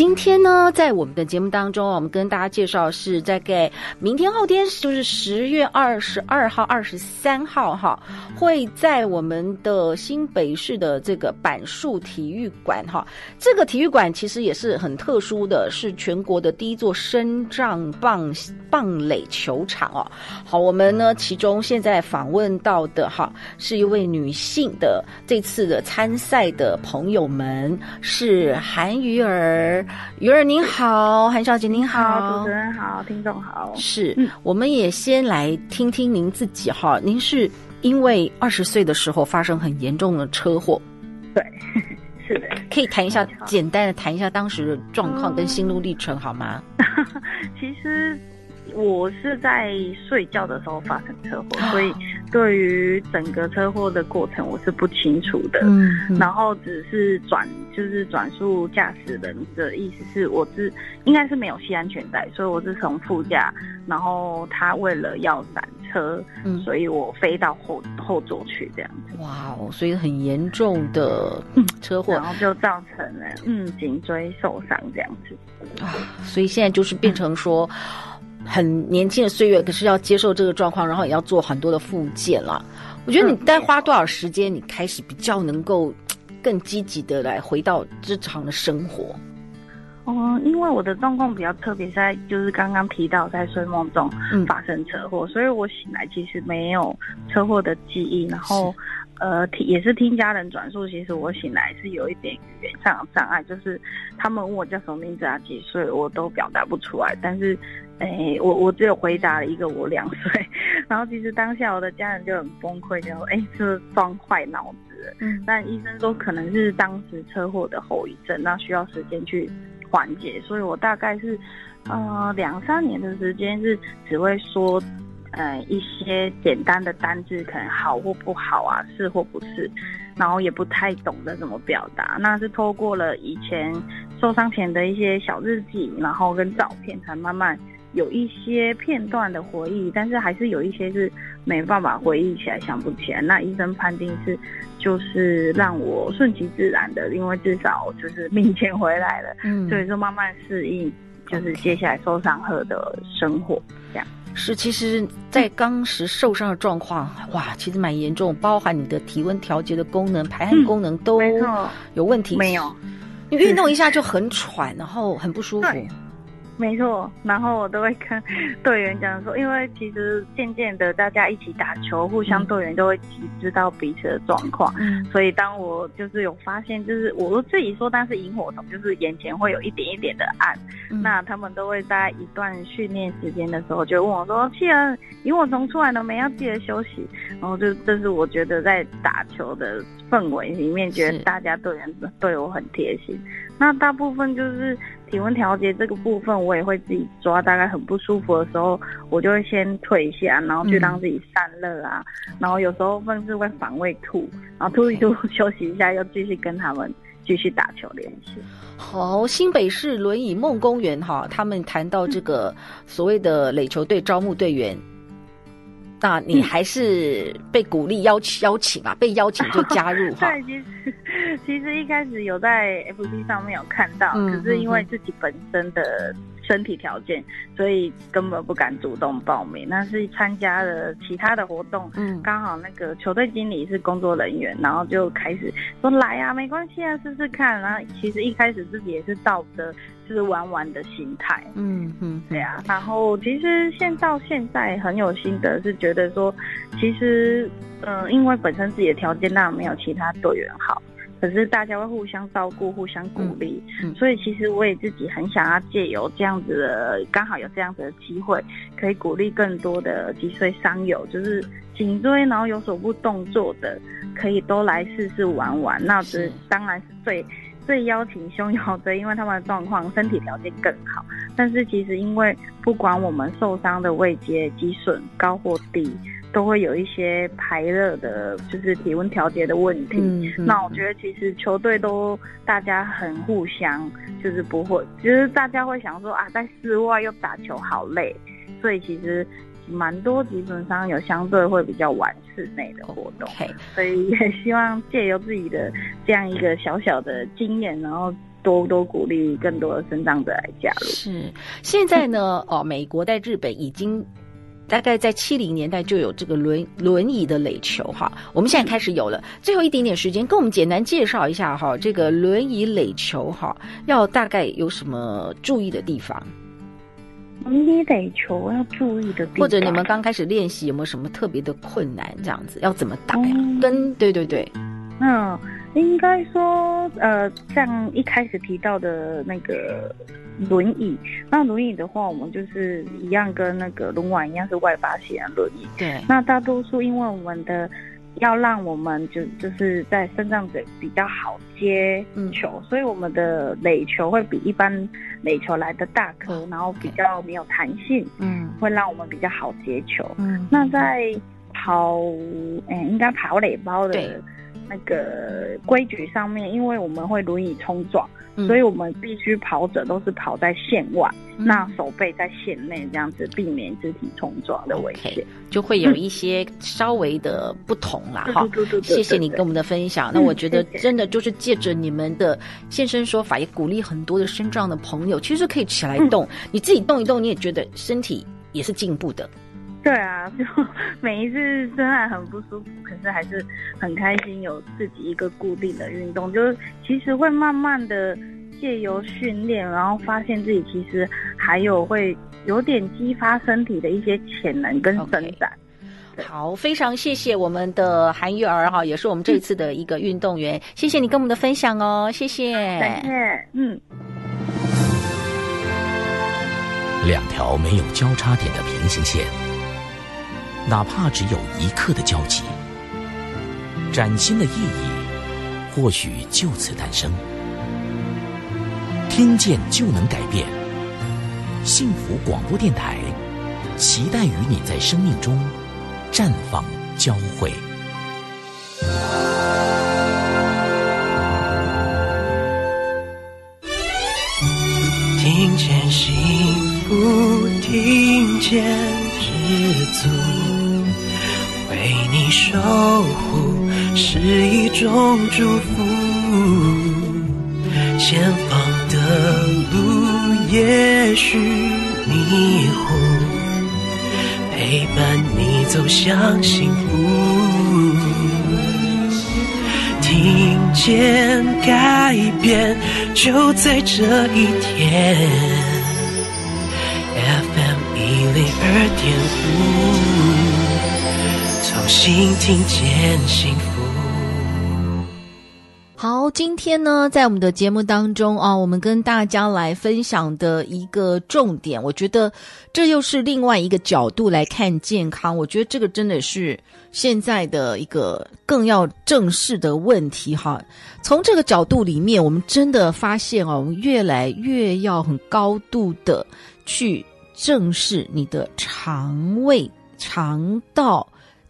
今天呢，在我们的节目当中，我们跟大家介绍是在给明天后天，就是十月二十二号、二十三号哈，会在我们的新北市的这个板树体育馆哈。这个体育馆其实也是很特殊的，是全国的第一座深障棒棒垒球场哦。好，我们呢其中现在访问到的哈，是一位女性的这次的参赛的朋友们是韩瑜儿。瑜儿您好，韩小姐您好，好，主持人好，听众好。是，嗯、我们也先来听听您自己哈。您是因为二十岁的时候发生很严重的车祸，对，是的。可以谈一下，简单的谈一下当时的状况跟心路历程好吗？其实。我是在睡觉的时候发生车祸，所以对于整个车祸的过程我是不清楚的。嗯，然后只是转就是转述驾驶人的意思是，我是应该是没有系安全带，所以我是从副驾，然后他为了要闪车，嗯，所以我飞到后后座去这样子。哇哦，所以很严重的车祸，然后就造成了嗯颈椎受伤这样子。啊，所以现在就是变成说。很年轻的岁月，可是要接受这个状况，然后也要做很多的复健了。我觉得你大概花多少时间，你开始比较能够更积极的来回到日常的生活？嗯，因为我的状况比较特别，在就是刚刚提到在睡梦中发生车祸，嗯，所以我醒来其实没有车祸的记忆，然后。呃，听也是听家人转述，其实我醒来是有一点语言上的障碍，就是他们问我叫什么名字啊，几岁，我都表达不出来。但是，哎、欸，我我只有回答了一个我两岁。然后其实当下我的家人就很崩溃，就说哎，是撞坏脑子。嗯，但医生说可能是当时车祸的后遗症，那需要时间去缓解。所以我大概是呃两三年的时间是只会说。呃，一些简单的单字，可能好或不好啊，是或不是，然后也不太懂得怎么表达。那是透过了以前受伤前的一些小日记，然后跟照片，才慢慢有一些片段的回忆。但是还是有一些是没办法回忆起来，想不起来。那医生判定是，就是让我顺其自然的，因为至少就是命钱回来了，嗯，所以说慢慢适应，就是接下来受伤后的生活这样。是，其实，在当时受伤的状况，哇，其实蛮严重，包含你的体温调节的功能、排汗功能都有问题。没有，你运动一下就很喘，然后很不舒服。没错，然后我都会跟队员讲说，因为其实渐渐的大家一起打球，互相队员都会知道彼此的状况，嗯，所以当我就是有发现，就是我自己说，但是萤火虫就是眼前会有一点一点的暗，嗯，那他们都会在一段训练时间的时候就问我说：“气儿，萤火虫出来了没？要记得休息。”然后就这是我觉得在打球的氛围里面，觉得大家队员对我很贴心。那大部分就是。体温调节这个部分，我也会自己抓。大概很不舒服的时候，我就会先退一下，然后去让自己散热啊。嗯、然后有时候甚至会反胃吐，然后吐一吐 休息一下，又继续跟他们继续打球练习。好，新北市轮椅梦公园哈，他们谈到这个所谓的垒球队招募队员。那你还是被鼓励邀请邀请吧，被邀请就加入哈。对，其实其实一开始有在 FB 上面有看到，嗯，可是因为自己本身的。身体条件，所以根本不敢主动报名。那是参加了其他的活动，嗯，刚好那个球队经理是工作人员，然后就开始说来啊，没关系啊，试试看。然后其实一开始自己也是抱着就是玩玩的心态，嗯嗯，对啊。然后其实现到现在很有心得，是觉得说，其实嗯、呃，因为本身自己的条件那没有其他队员好。可是大家会互相照顾、互相鼓励，嗯嗯，所以其实我也自己很想要借由这样子的，刚好有这样子的机会，可以鼓励更多的脊髓伤友，就是颈椎然后有手部动作的，可以都来试试玩玩。那这当然是最最邀请胸腰的，因为他们的状况身体条件更好。但是其实因为不管我们受伤的位阶、肌损高或低，都会有一些排热的，就是体温调节的问题。嗯嗯、那我觉得其实球队都大家很互相，就是不会，其实大家会想说啊，在室外又打球好累，所以其实。蛮多，基本上有相对会比较晚室内的活动.所以也希望借由自己的这样一个小小的经验，然后多多鼓励更多的生长者来加入。是，现在呢，哦，美国在日本已经大概在七零年代就有这个轮轮椅的垒球哈，我们现在开始有了。最后一点点时间，跟我们简单介绍一下哈，这个轮椅垒球哈，要大概有什么注意的地方？你垒球要注意的地方，或者你们刚开始练习有没有什么特别的困难？这样子要怎么打呀？嗯、跟对对对，嗯，应该说，呃，像一开始提到的那个轮椅，那轮椅的话，我们就是一样跟那个轮碗一样是外八线轮椅。对，那大多数因为我们的。要让我们就就是在身上者比较好接球，嗯、所以我们的垒球会比一般垒球来的大颗，嗯、然后比较没有弹性，嗯，会让我们比较好接球。嗯，那在跑，嗯、欸，应该跑垒包的那个规矩上面，因为我们会轮椅冲撞。所以我们必须跑者都是跑在线外，嗯、那手背在线内，这样子避免肢体冲撞的危险，okay, 就会有一些稍微的不同啦。哈，谢谢你跟我们的分享。嗯、那我觉得真的就是借着你们的现身说法，也鼓励很多的身障的朋友，其实可以起来动，嗯、你自己动一动，你也觉得身体也是进步的。对啊，就 每一次真的很不舒服，可是还是很开心，有自己一个固定的运动，就是其实会慢慢的借由训练，然后发现自己其实还有会有点激发身体的一些潜能跟伸展。Okay. 好，非常谢谢我们的韩玉儿哈，也是我们这次的一个运动员，嗯、谢谢你跟我们的分享哦，谢谢，感谢，嗯。两条没有交叉点的平行线。哪怕只有一刻的交集，崭新的意义或许就此诞生。听见就能改变，幸福广播电台，期待与你在生命中绽放交汇。听见幸福，听见知足。守护是一种祝福，前方的路也许迷糊，陪伴你走向幸福，听见改变就在这一天，FM 一零二点五。心听见幸福。好，今天呢，在我们的节目当中啊，我们跟大家来分享的一个重点，我觉得这又是另外一个角度来看健康。我觉得这个真的是现在的一个更要正视的问题哈。从这个角度里面，我们真的发现哦，我们越来越要很高度的去正视你的肠胃、肠道。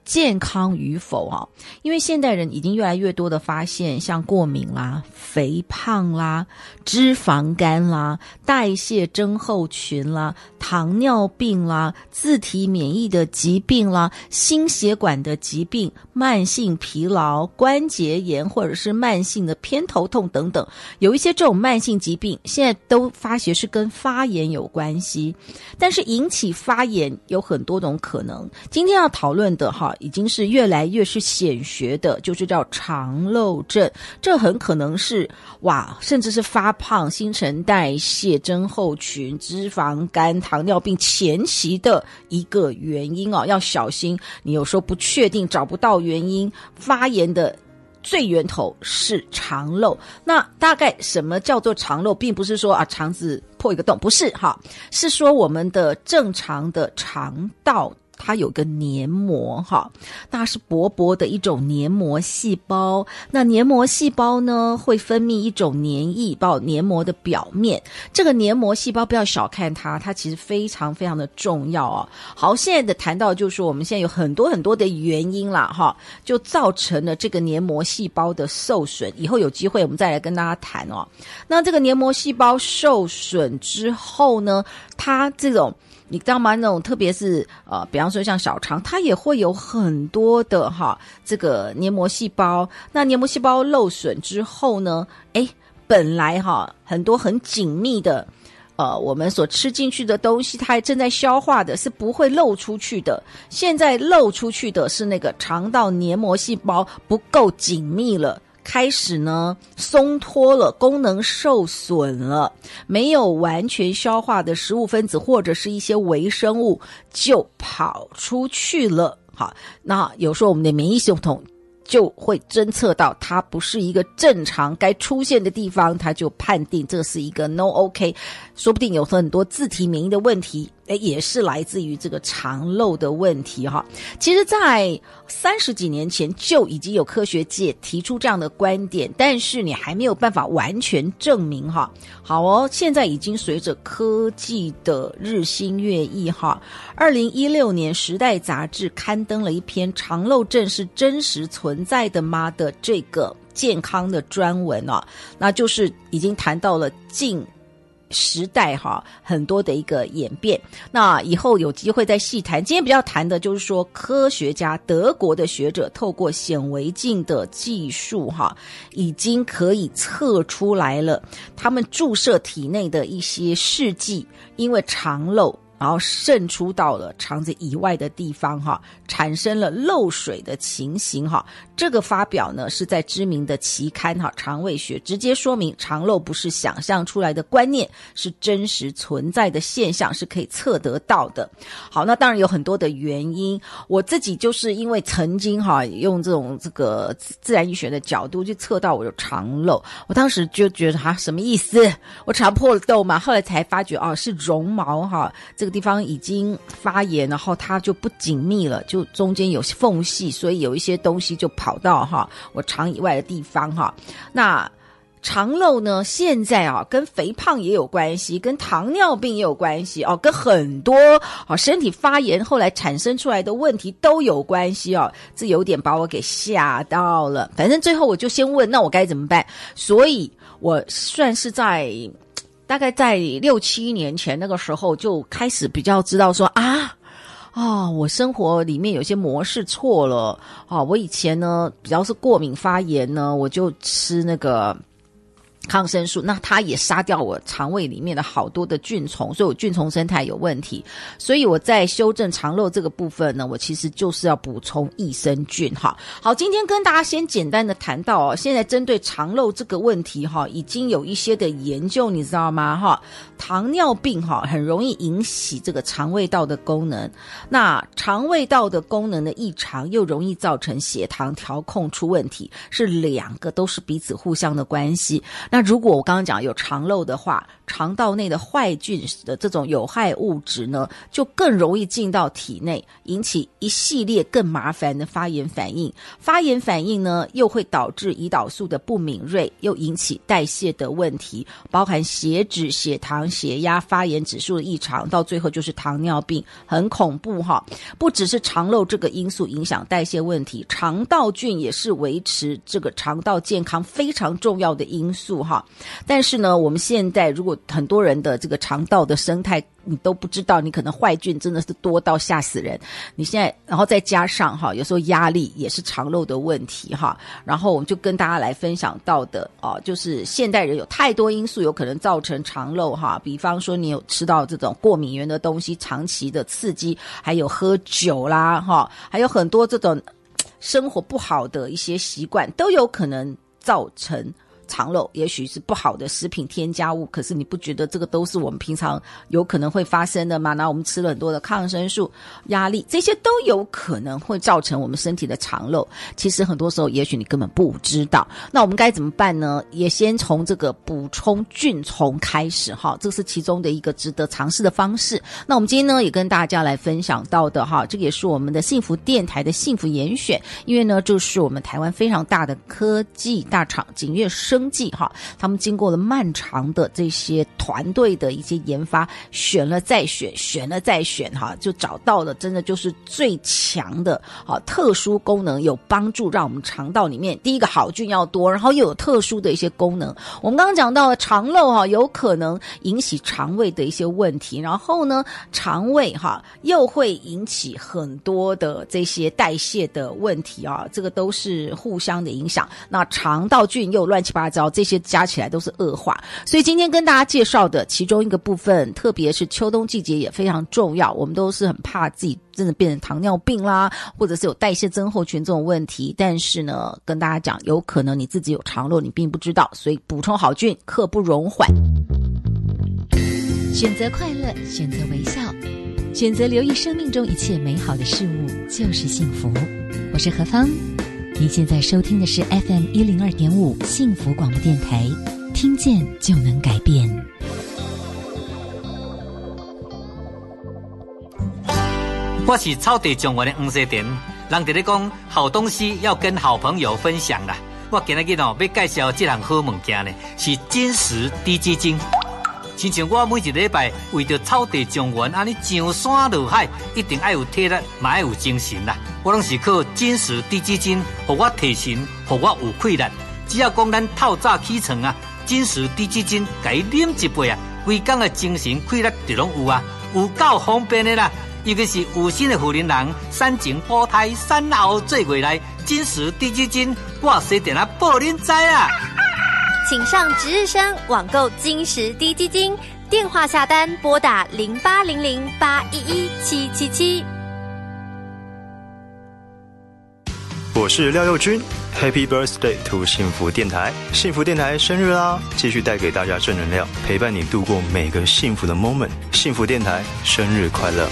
健康与否啊？因为现代人已经越来越多的发现，像过敏啦、肥胖啦、脂肪肝啦、代谢症候群啦、糖尿病啦、自体免疫的疾病啦、心血管的疾病、慢性疲劳、关节炎或者是慢性的偏头痛等等，有一些这种慢性疾病，现在都发觉是跟发炎有关系。但是引起发炎有很多种可能。今天要讨论的哈。已经是越来越是显学的，就是叫肠漏症，这很可能是哇，甚至是发胖、新陈代谢增厚群、脂肪肝、糖尿病前期的一个原因哦，要小心。你有时候不确定，找不到原因，发炎的最源头是肠漏。那大概什么叫做肠漏，并不是说啊肠子破一个洞，不是哈，是说我们的正常的肠道。它有个黏膜哈，那是薄薄的一种黏膜细胞。那黏膜细胞呢，会分泌一种黏液到黏膜的表面。这个黏膜细胞不要小看它，它其实非常非常的重要哦。好，现在的谈到就是，我们现在有很多很多的原因啦，哈，就造成了这个黏膜细胞的受损。以后有机会我们再来跟大家谈哦。那这个黏膜细胞受损之后呢，它这种。你知道吗？那种特别是呃，比方说像小肠，它也会有很多的哈，这个黏膜细胞。那黏膜细胞漏损之后呢，诶，本来哈很多很紧密的，呃，我们所吃进去的东西，它还正在消化的，是不会漏出去的。现在漏出去的是那个肠道黏膜细胞不够紧密了。开始呢，松脱了，功能受损了，没有完全消化的食物分子或者是一些微生物就跑出去了。好，那有时候我们的免疫系统就会侦测到它不是一个正常该出现的地方，它就判定这是一个 no OK，说不定有很多自体免疫的问题。诶，也是来自于这个肠漏的问题哈。其实，在三十几年前就已经有科学界提出这样的观点，但是你还没有办法完全证明哈。好哦，现在已经随着科技的日新月异哈。二零一六年，《时代》杂志刊登了一篇“肠漏症是真实存在的吗”的这个健康的专文哦，那就是已经谈到了近。时代哈，很多的一个演变，那以后有机会再细谈。今天比较谈的就是说，科学家德国的学者透过显微镜的技术哈，已经可以测出来了，他们注射体内的一些试剂，因为肠漏。然后渗出到了肠子以外的地方，哈，产生了漏水的情形，哈。这个发表呢是在知名的期刊，哈，肠胃学，直接说明肠漏不是想象出来的观念，是真实存在的现象，是可以测得到的。好，那当然有很多的原因，我自己就是因为曾经哈用这种这个自然医学的角度去测到我的肠漏，我当时就觉得哈什么意思？我肠破了痘嘛？后来才发觉哦是绒毛哈这个。地方已经发炎，然后它就不紧密了，就中间有缝隙，所以有一些东西就跑到哈我肠以外的地方哈。那肠漏呢，现在啊跟肥胖也有关系，跟糖尿病也有关系哦，跟很多啊身体发炎后来产生出来的问题都有关系哦。这有点把我给吓到了。反正最后我就先问，那我该怎么办？所以我算是在。大概在六七年前那个时候，就开始比较知道说啊，哦，我生活里面有些模式错了。哦，我以前呢，比较是过敏发炎呢，我就吃那个。抗生素，那它也杀掉我肠胃里面的好多的菌虫，所以我菌虫生态有问题。所以我在修正肠漏这个部分呢，我其实就是要补充益生菌。哈，好，今天跟大家先简单的谈到哦，现在针对肠漏这个问题哈，已经有一些的研究，你知道吗？哈，糖尿病哈很容易引起这个肠胃道的功能，那肠胃道的功能的异常又容易造成血糖调控出问题，是两个都是彼此互相的关系。那如果我刚刚讲有肠漏的话，肠道内的坏菌的这种有害物质呢，就更容易进到体内，引起一系列更麻烦的发炎反应。发炎反应呢，又会导致胰岛素的不敏锐，又引起代谢的问题，包含血脂、血糖、血压、发炎指数的异常，到最后就是糖尿病，很恐怖哈。不只是肠漏这个因素影响代谢问题，肠道菌也是维持这个肠道健康非常重要的因素。哈，但是呢，我们现在如果很多人的这个肠道的生态你都不知道，你可能坏菌真的是多到吓死人。你现在，然后再加上哈，有时候压力也是肠漏的问题哈。然后我们就跟大家来分享到的哦，就是现代人有太多因素有可能造成肠漏哈。比方说你有吃到这种过敏源的东西，长期的刺激，还有喝酒啦哈，还有很多这种生活不好的一些习惯，都有可能造成。肠漏，也许是不好的食品添加物。可是你不觉得这个都是我们平常有可能会发生的吗？那我们吃了很多的抗生素、压力，这些都有可能会造成我们身体的肠漏。其实很多时候，也许你根本不知道。那我们该怎么办呢？也先从这个补充菌丛开始哈，这是其中的一个值得尝试的方式。那我们今天呢，也跟大家来分享到的哈，这个也是我们的幸福电台的幸福严选，因为呢，就是我们台湾非常大的科技大厂景悦生技哈，他们经过了漫长的这些团队的一些研发，选了再选，选了再选哈，就找到了真的就是最强的啊特殊功能，有帮助让我们肠道里面第一个好菌要多，然后又有特殊的一些功能。我们刚刚讲到了肠漏哈，有可能引起肠胃的一些问题，然后呢，肠胃哈又会引起很多的这些代谢的问题啊，这个都是互相的影响。那肠道菌又乱七八糟，这些加起来都是恶化。所以今天跟大家介绍的其中一个部分，特别是秋冬季节也非常重要。我们都是很怕自己真的变成糖尿病啦，或者是有代谢增厚群这种问题。但是呢，跟大家讲，有可能你自己有肠漏，你并不知道。所以补充好菌，刻不容缓。选择快乐，选择微笑，选择留意生命中一切美好的事物，就是幸福。我是何芳，您现在收听的是 FM 一零二点五幸福广播电台，听见就能改变。我是草地状元的黄世典，人哋咧讲好东西要跟好朋友分享啦。我今日日哦要介绍这项好物件呢，是金石滴基金。亲像我每一礼拜为着草地种园，安尼上山下海，一定爱有体力，嘛爱有精神啦。我拢是靠金石滴鸡精，互我提神，互我有气力。只要讲咱透早起床啊，金石滴鸡精，甲伊啉一杯啊，规工的精神气力就拢有啊，有够方便的啦。尤其是有心的妇人人，产前保胎，产后做未来，金石滴鸡精，我说点啊，报恁知啊。请上值日生网购金石低基金，电话下单拨打零八零零八一一七七七。我是廖佑君，Happy Birthday to 幸福电台，幸福电台生日啦！继续带给大家正能量，陪伴你度过每个幸福的 moment。幸福电台生日快乐！